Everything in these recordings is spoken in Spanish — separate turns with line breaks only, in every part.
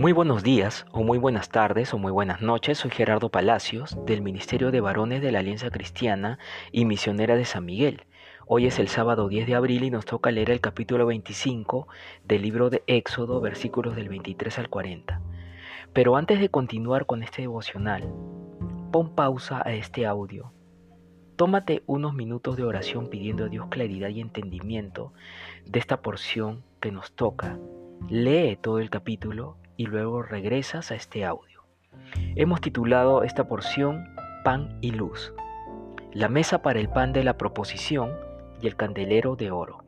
Muy buenos días, o muy buenas tardes, o muy buenas noches. Soy Gerardo Palacios, del Ministerio de Varones de la Alianza Cristiana y Misionera de San Miguel. Hoy es el sábado 10 de abril y nos toca leer el capítulo 25 del libro de Éxodo, versículos del 23 al 40. Pero antes de continuar con este devocional, pon pausa a este audio. Tómate unos minutos de oración pidiendo a Dios claridad y entendimiento de esta porción que nos toca. Lee todo el capítulo y luego regresas a este audio. Hemos titulado esta porción Pan y Luz. La mesa para el pan de la proposición y el candelero de oro.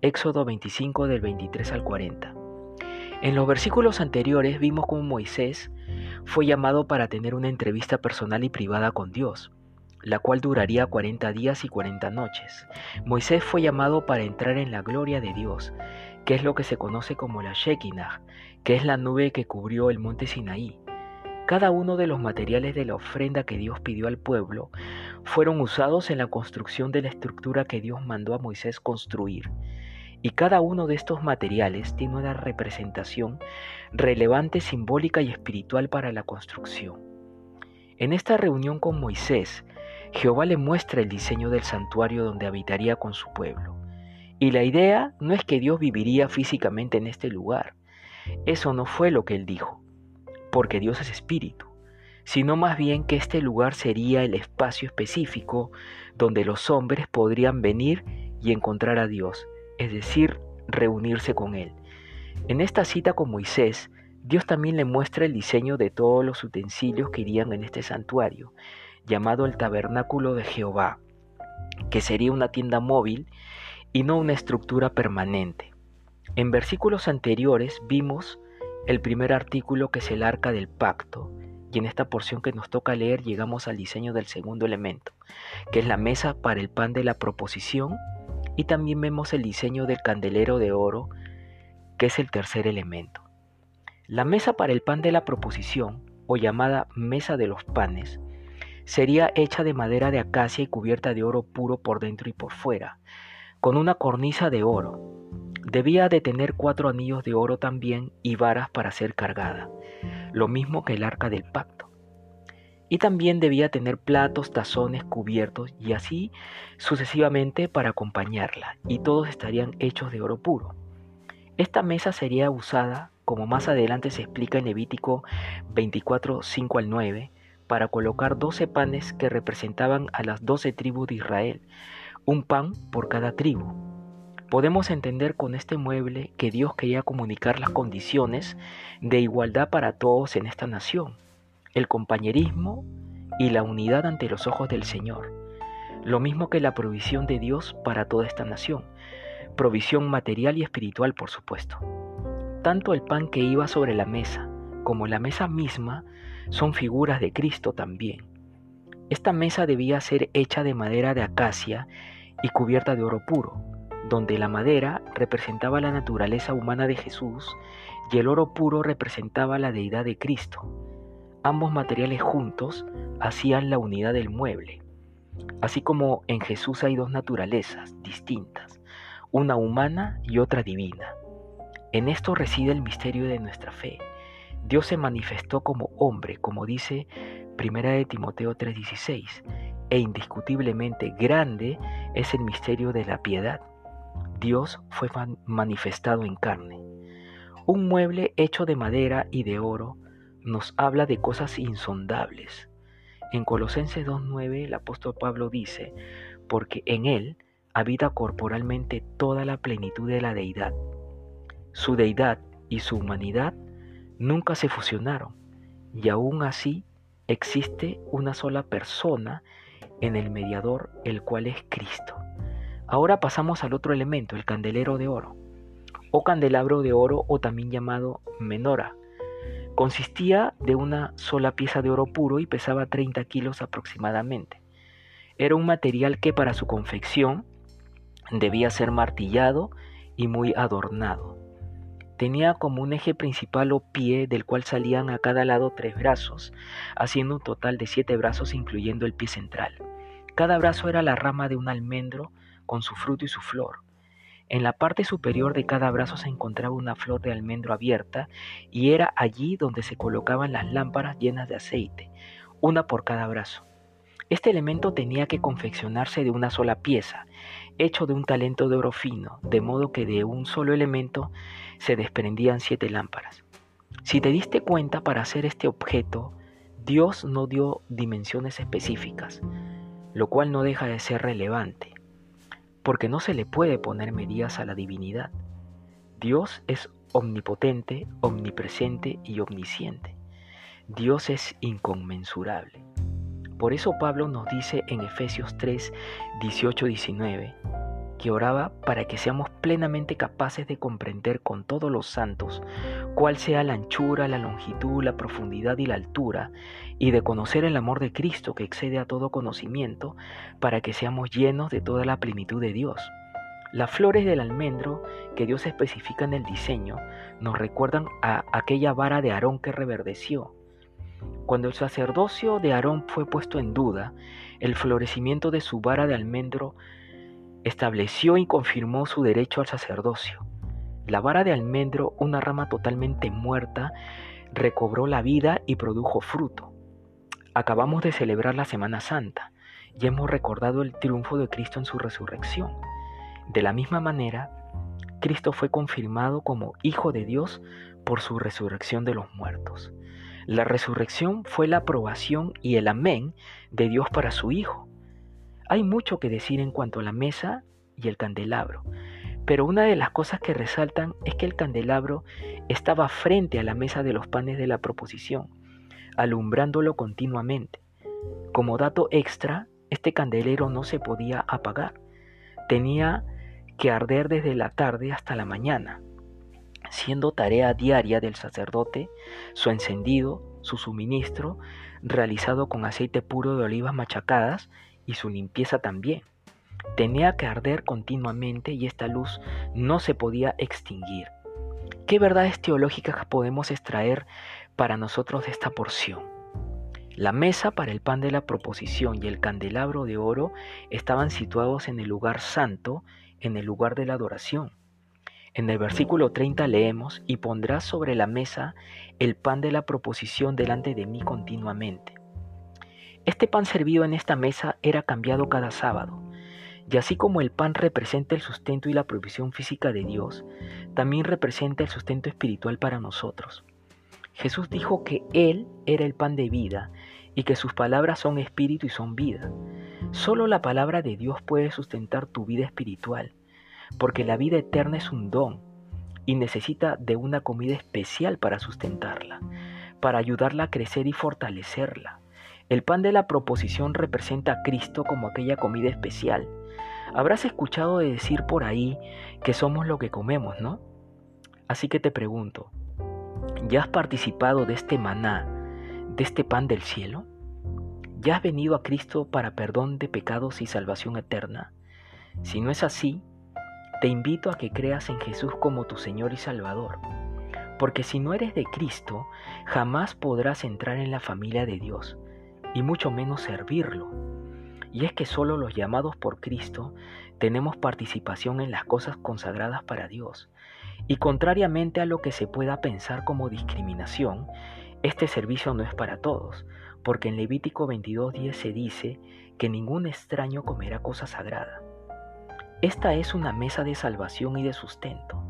Éxodo 25 del 23 al 40. En los versículos anteriores vimos cómo Moisés fue llamado para tener una entrevista personal y privada con Dios, la cual duraría 40 días y 40 noches. Moisés fue llamado para entrar en la gloria de Dios, que es lo que se conoce como la Shekinah, que es la nube que cubrió el monte Sinaí. Cada uno de los materiales de la ofrenda que Dios pidió al pueblo fueron usados en la construcción de la estructura que Dios mandó a Moisés construir. Y cada uno de estos materiales tiene una representación relevante, simbólica y espiritual para la construcción. En esta reunión con Moisés, Jehová le muestra el diseño del santuario donde habitaría con su pueblo. Y la idea no es que Dios viviría físicamente en este lugar, eso no fue lo que él dijo, porque Dios es espíritu, sino más bien que este lugar sería el espacio específico donde los hombres podrían venir y encontrar a Dios, es decir, reunirse con Él. En esta cita con Moisés, Dios también le muestra el diseño de todos los utensilios que irían en este santuario, llamado el tabernáculo de Jehová, que sería una tienda móvil y no una estructura permanente. En versículos anteriores vimos el primer artículo que es el arca del pacto, y en esta porción que nos toca leer llegamos al diseño del segundo elemento, que es la mesa para el pan de la proposición, y también vemos el diseño del candelero de oro, que es el tercer elemento. La mesa para el pan de la proposición, o llamada mesa de los panes, sería hecha de madera de acacia y cubierta de oro puro por dentro y por fuera, con una cornisa de oro, Debía de tener cuatro anillos de oro también y varas para ser cargada, lo mismo que el arca del pacto. Y también debía tener platos, tazones, cubiertos y así sucesivamente para acompañarla, y todos estarían hechos de oro puro. Esta mesa sería usada, como más adelante se explica en Levítico 24, 5 al 9, para colocar doce panes que representaban a las doce tribus de Israel, un pan por cada tribu. Podemos entender con este mueble que Dios quería comunicar las condiciones de igualdad para todos en esta nación, el compañerismo y la unidad ante los ojos del Señor, lo mismo que la provisión de Dios para toda esta nación, provisión material y espiritual por supuesto. Tanto el pan que iba sobre la mesa como la mesa misma son figuras de Cristo también. Esta mesa debía ser hecha de madera de acacia y cubierta de oro puro, donde la madera representaba la naturaleza humana de Jesús y el oro puro representaba la deidad de Cristo. Ambos materiales juntos hacían la unidad del mueble. Así como en Jesús hay dos naturalezas distintas, una humana y otra divina. En esto reside el misterio de nuestra fe. Dios se manifestó como hombre, como dice 1 de Timoteo 3:16, e indiscutiblemente grande es el misterio de la piedad. Dios fue manifestado en carne. Un mueble hecho de madera y de oro nos habla de cosas insondables. En Colosenses 2.9 el apóstol Pablo dice, porque en él habita corporalmente toda la plenitud de la deidad. Su deidad y su humanidad nunca se fusionaron y aún así existe una sola persona en el mediador, el cual es Cristo. Ahora pasamos al otro elemento, el candelero de oro, o candelabro de oro o también llamado menora. Consistía de una sola pieza de oro puro y pesaba 30 kilos aproximadamente. Era un material que para su confección debía ser martillado y muy adornado. Tenía como un eje principal o pie del cual salían a cada lado tres brazos, haciendo un total de siete brazos incluyendo el pie central. Cada brazo era la rama de un almendro con su fruto y su flor. En la parte superior de cada brazo se encontraba una flor de almendro abierta y era allí donde se colocaban las lámparas llenas de aceite, una por cada brazo. Este elemento tenía que confeccionarse de una sola pieza, hecho de un talento de oro fino, de modo que de un solo elemento se desprendían siete lámparas. Si te diste cuenta, para hacer este objeto, Dios no dio dimensiones específicas, lo cual no deja de ser relevante porque no se le puede poner medidas a la divinidad. Dios es omnipotente, omnipresente y omnisciente. Dios es inconmensurable. Por eso Pablo nos dice en Efesios 3, 18, 19, que oraba para que seamos plenamente capaces de comprender con todos los santos cuál sea la anchura, la longitud, la profundidad y la altura, y de conocer el amor de Cristo que excede a todo conocimiento, para que seamos llenos de toda la plenitud de Dios. Las flores del almendro que Dios especifica en el diseño nos recuerdan a aquella vara de Aarón que reverdeció. Cuando el sacerdocio de Aarón fue puesto en duda, el florecimiento de su vara de almendro estableció y confirmó su derecho al sacerdocio. La vara de almendro, una rama totalmente muerta, recobró la vida y produjo fruto. Acabamos de celebrar la Semana Santa y hemos recordado el triunfo de Cristo en su resurrección. De la misma manera, Cristo fue confirmado como Hijo de Dios por su resurrección de los muertos. La resurrección fue la aprobación y el amén de Dios para su Hijo. Hay mucho que decir en cuanto a la mesa y el candelabro, pero una de las cosas que resaltan es que el candelabro estaba frente a la mesa de los panes de la proposición, alumbrándolo continuamente. Como dato extra, este candelero no se podía apagar, tenía que arder desde la tarde hasta la mañana, siendo tarea diaria del sacerdote su encendido, su suministro, realizado con aceite puro de olivas machacadas y su limpieza también. Tenía que arder continuamente y esta luz no se podía extinguir. ¿Qué verdades teológicas podemos extraer para nosotros de esta porción? La mesa para el pan de la proposición y el candelabro de oro estaban situados en el lugar santo, en el lugar de la adoración. En el versículo 30 leemos, y pondrás sobre la mesa el pan de la proposición delante de mí continuamente. Este pan servido en esta mesa era cambiado cada sábado, y así como el pan representa el sustento y la provisión física de Dios, también representa el sustento espiritual para nosotros. Jesús dijo que Él era el pan de vida y que sus palabras son espíritu y son vida. Solo la palabra de Dios puede sustentar tu vida espiritual, porque la vida eterna es un don y necesita de una comida especial para sustentarla, para ayudarla a crecer y fortalecerla. El pan de la proposición representa a Cristo como aquella comida especial. Habrás escuchado de decir por ahí que somos lo que comemos, ¿no? Así que te pregunto, ¿ya has participado de este maná, de este pan del cielo? ¿Ya has venido a Cristo para perdón de pecados y salvación eterna? Si no es así, te invito a que creas en Jesús como tu Señor y Salvador. Porque si no eres de Cristo, jamás podrás entrar en la familia de Dios y mucho menos servirlo. Y es que solo los llamados por Cristo tenemos participación en las cosas consagradas para Dios. Y contrariamente a lo que se pueda pensar como discriminación, este servicio no es para todos, porque en Levítico 22.10 se dice que ningún extraño comerá cosa sagrada. Esta es una mesa de salvación y de sustento.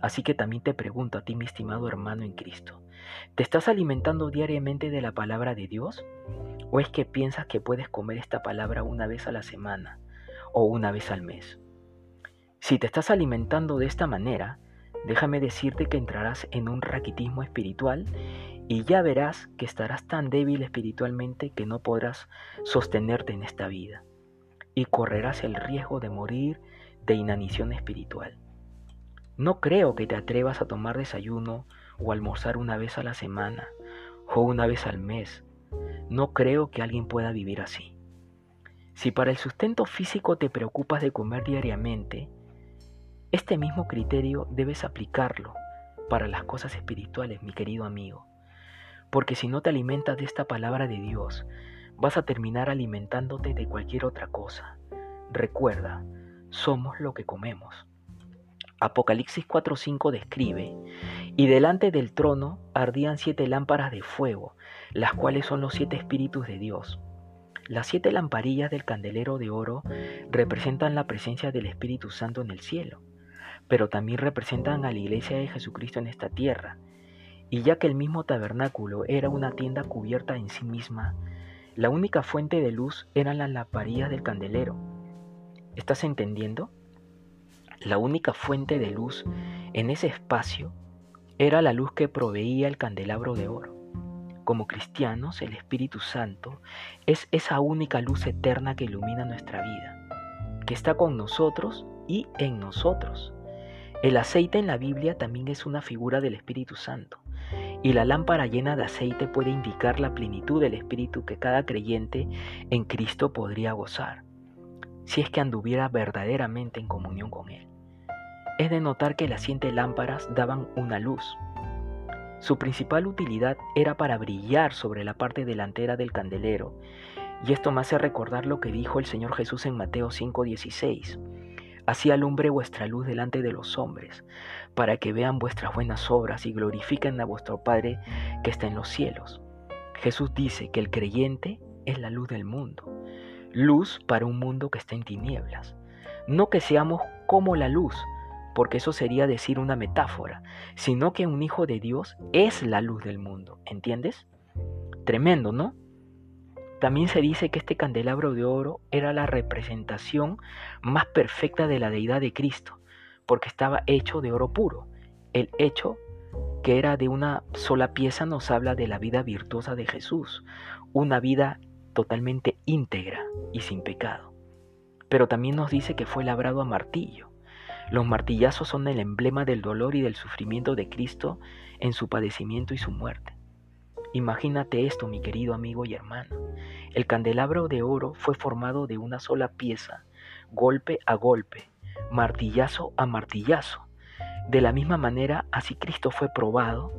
Así que también te pregunto a ti, mi estimado hermano en Cristo, ¿te estás alimentando diariamente de la palabra de Dios? ¿O es que piensas que puedes comer esta palabra una vez a la semana o una vez al mes? Si te estás alimentando de esta manera, déjame decirte que entrarás en un raquitismo espiritual y ya verás que estarás tan débil espiritualmente que no podrás sostenerte en esta vida y correrás el riesgo de morir de inanición espiritual. No creo que te atrevas a tomar desayuno o almorzar una vez a la semana o una vez al mes no creo que alguien pueda vivir así. Si para el sustento físico te preocupas de comer diariamente, este mismo criterio debes aplicarlo para las cosas espirituales, mi querido amigo. Porque si no te alimentas de esta palabra de Dios, vas a terminar alimentándote de cualquier otra cosa. Recuerda, somos lo que comemos. Apocalipsis 4.5 describe, y delante del trono ardían siete lámparas de fuego, las cuales son los siete espíritus de Dios. Las siete lamparillas del candelero de oro representan la presencia del Espíritu Santo en el cielo, pero también representan a la iglesia de Jesucristo en esta tierra. Y ya que el mismo tabernáculo era una tienda cubierta en sí misma, la única fuente de luz eran las lamparillas del candelero. ¿Estás entendiendo? La única fuente de luz en ese espacio era la luz que proveía el candelabro de oro. Como cristianos, el Espíritu Santo es esa única luz eterna que ilumina nuestra vida, que está con nosotros y en nosotros. El aceite en la Biblia también es una figura del Espíritu Santo, y la lámpara llena de aceite puede indicar la plenitud del Espíritu que cada creyente en Cristo podría gozar, si es que anduviera verdaderamente en comunión con Él. Es de notar que las siete lámparas daban una luz, su principal utilidad era para brillar sobre la parte delantera del candelero, y esto me hace recordar lo que dijo el Señor Jesús en Mateo 5:16. Así alumbre vuestra luz delante de los hombres, para que vean vuestras buenas obras y glorifiquen a vuestro Padre que está en los cielos. Jesús dice que el creyente es la luz del mundo, luz para un mundo que está en tinieblas. No que seamos como la luz, porque eso sería decir una metáfora, sino que un hijo de Dios es la luz del mundo, ¿entiendes? Tremendo, ¿no? También se dice que este candelabro de oro era la representación más perfecta de la deidad de Cristo, porque estaba hecho de oro puro. El hecho que era de una sola pieza nos habla de la vida virtuosa de Jesús, una vida totalmente íntegra y sin pecado. Pero también nos dice que fue labrado a martillo. Los martillazos son el emblema del dolor y del sufrimiento de Cristo en su padecimiento y su muerte. Imagínate esto, mi querido amigo y hermano. El candelabro de oro fue formado de una sola pieza, golpe a golpe, martillazo a martillazo. De la misma manera, así Cristo fue probado,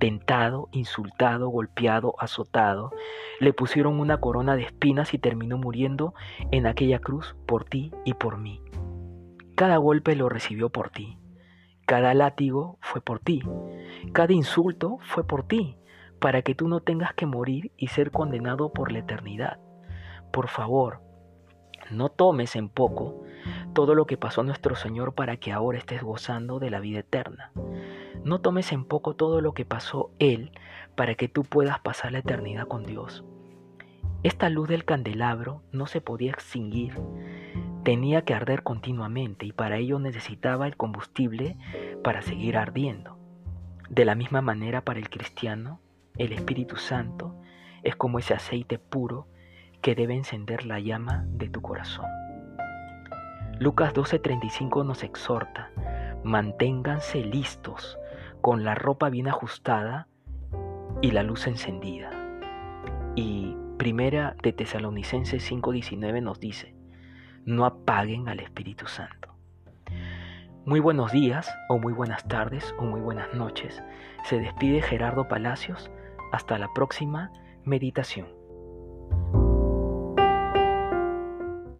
tentado, insultado, golpeado, azotado. Le pusieron una corona de espinas y terminó muriendo en aquella cruz por ti y por mí. Cada golpe lo recibió por ti. Cada látigo fue por ti. Cada insulto fue por ti, para que tú no tengas que morir y ser condenado por la eternidad. Por favor, no tomes en poco todo lo que pasó nuestro Señor para que ahora estés gozando de la vida eterna. No tomes en poco todo lo que pasó Él para que tú puedas pasar la eternidad con Dios. Esta luz del candelabro no se podía extinguir tenía que arder continuamente y para ello necesitaba el combustible para seguir ardiendo. De la misma manera para el cristiano, el Espíritu Santo es como ese aceite puro que debe encender la llama de tu corazón. Lucas 12:35 nos exhorta, manténganse listos con la ropa bien ajustada y la luz encendida. Y primera de Tesalonicenses 5:19 nos dice, no apaguen al Espíritu Santo. Muy buenos días o muy buenas tardes o muy buenas noches. Se despide Gerardo Palacios. Hasta la próxima meditación.